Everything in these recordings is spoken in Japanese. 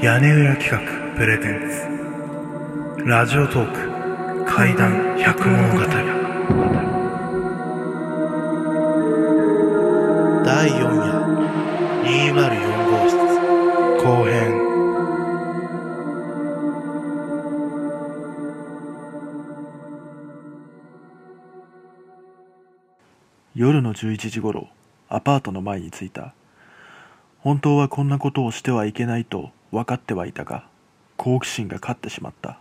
屋根裏企画プレゼンツ。ラジオトーク怪談百物語第4夜204号室。後編。夜の11時頃アパートの前に着いた。本当はこんなことをしてはいけないと分かってはいたが好奇心が勝ってしまった。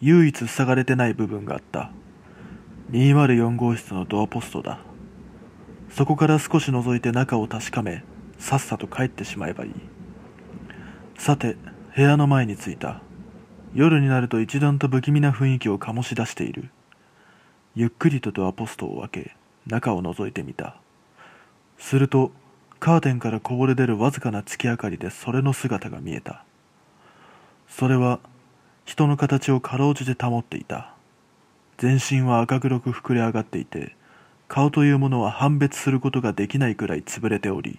唯一塞がれてない部分があった。204号室のドアポストだ。そこから少し覗いて中を確かめさっさと帰ってしまえばいい。さて部屋の前に着いた。夜になると一段と不気味な雰囲気を醸し出している。ゆっくりとドアポストを開け中を覗いてみた。するとカーテンからこぼれ出るわずかな月明かりでそれの姿が見えた。それは人の形をかろうじて保っていた。全身は赤黒く膨れ上がっていて顔というものは判別することができないくらい潰れており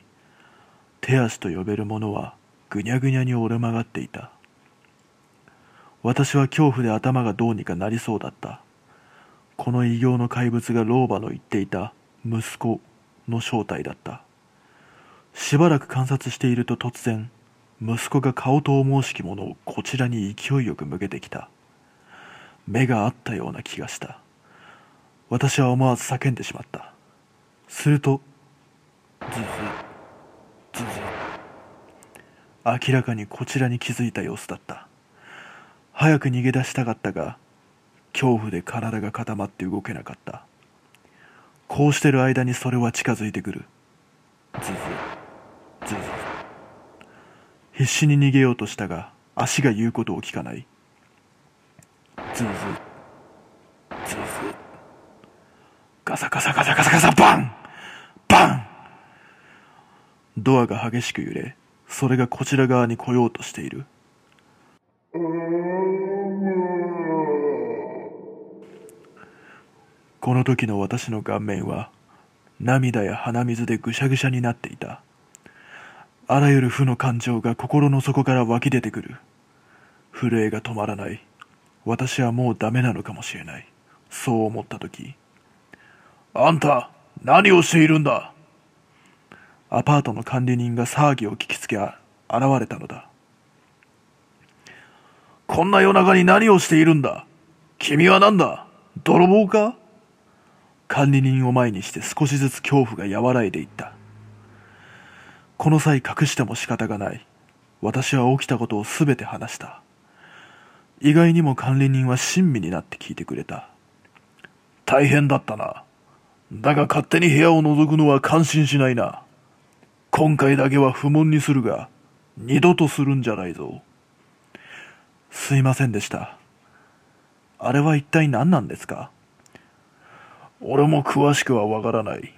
手足と呼べるものはぐにゃぐにゃに折れ曲がっていた。私は恐怖で頭がどうにかなりそうだった。この異形の怪物が老婆の言っていた息子の正体だった。しばらく観察していると突然息子が顔と思うしきものをこちらに勢いよく向けてきた。目があったような気がした。私は思わず叫んでしまった。するとズズズズ。明らかにこちらに気づいた様子だった。早く逃げ出したかったが恐怖で体が固まって動けなかった。こうしてる間にそれは近づいてくる。ズズ。ズズ必死に逃げようとしたが足が言うことを聞かない。ズズズズガサガサガサガサガサバン！バン！ドアが激しく揺れそれがこちら側に来ようとしている。この時の私の顔面は涙や鼻水でぐしゃぐしゃになっていた。あらゆる負の感情が心の底から湧き出てくる。震えが止まらない。私はもうダメなのかもしれない。そう思った時。あんた何をしているんだ？アパートの管理人が騒ぎを聞きつけ現れたのだ。こんな夜中に何をしているんだ？君は何だ？泥棒か？管理人を前にして少しずつ恐怖が和らいでいった。この際隠しても仕方がない。私は起きたことを全て話した。意外にも管理人は親身になって聞いてくれた。大変だったな。だが勝手に部屋を覗くのは感心しないな。今回だけは不問にするが二度とするんじゃないぞ。すいませんでした。あれは一体何なんですか？俺も詳しくはわからない。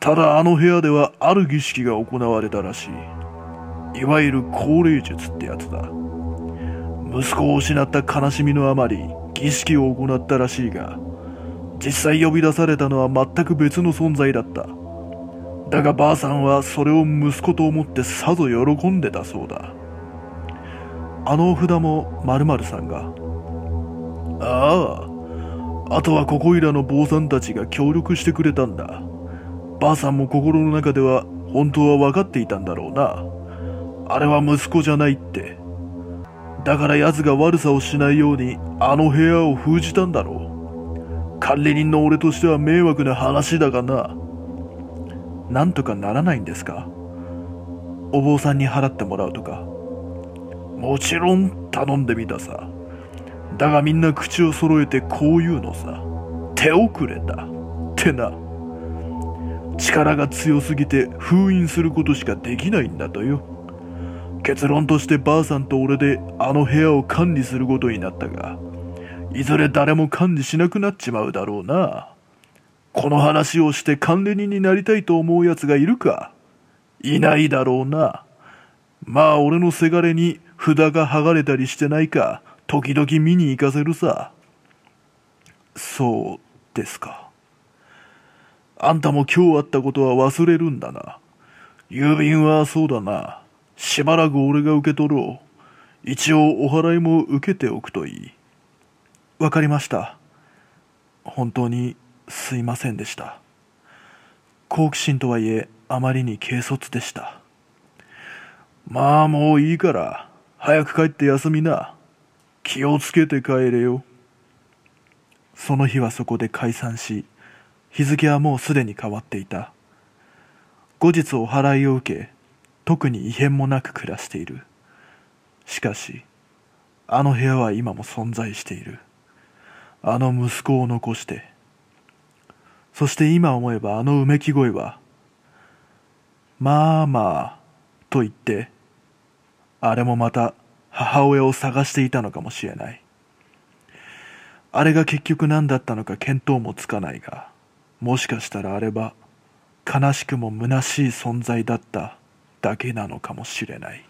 ただあの部屋ではある儀式が行われたらしい。いわゆる高齢術ってやつだ。息子を失った悲しみのあまり儀式を行ったらしいが実際呼び出されたのは全く別の存在だった。だがばあさんはそれを息子と思ってさぞ喜んでたそうだ。あのお札も〇〇さんがあああとはここいらの坊さんたちが協力してくれたんだ。ばあさんも心の中では本当は分かっていたんだろうな。あれは息子じゃないって。だから奴が悪さをしないようにあの部屋を封じたんだろう。管理人の俺としては迷惑な話だがな。なんとかならないんですか？お坊さんに払ってもらうとか。もちろん頼んでみたさ。だがみんな口を揃えてこう言うのさ。手遅れだ。ってな。力が強すぎて封印することしかできないんだとよ。結論としてばあさんと俺であの部屋を管理することになったがいずれ誰も管理しなくなっちまうだろうな。この話をして管理人になりたいと思う奴がいるか。いないだろうな。まあ俺のせがれに札が剥がれたりしてないか時々見に行かせるさ。そうですか。あんたも今日あったことは忘れるんだな郵便はそうだなしばらく俺が受け取ろう。一応お払いも受けておくといい。わかりました。本当にすいませんでした。好奇心とはいえ、あまりに軽率でした。まあもういいから、早く帰って休みな。気をつけて帰れよ。その日はそこで解散し、日付はもうすでに変わっていた。後日お払いを受け、特に異変もなく暮らしている。しかし、あの部屋は今も存在している。あの息子を残して。そして今思えばあのうめき声は、まあまあ、と言って、あれもまた母親を探していたのかもしれない。あれが結局何だったのか見当もつかないが、もしかしたらあれば悲しくも虚しい存在だっただけなのかもしれない。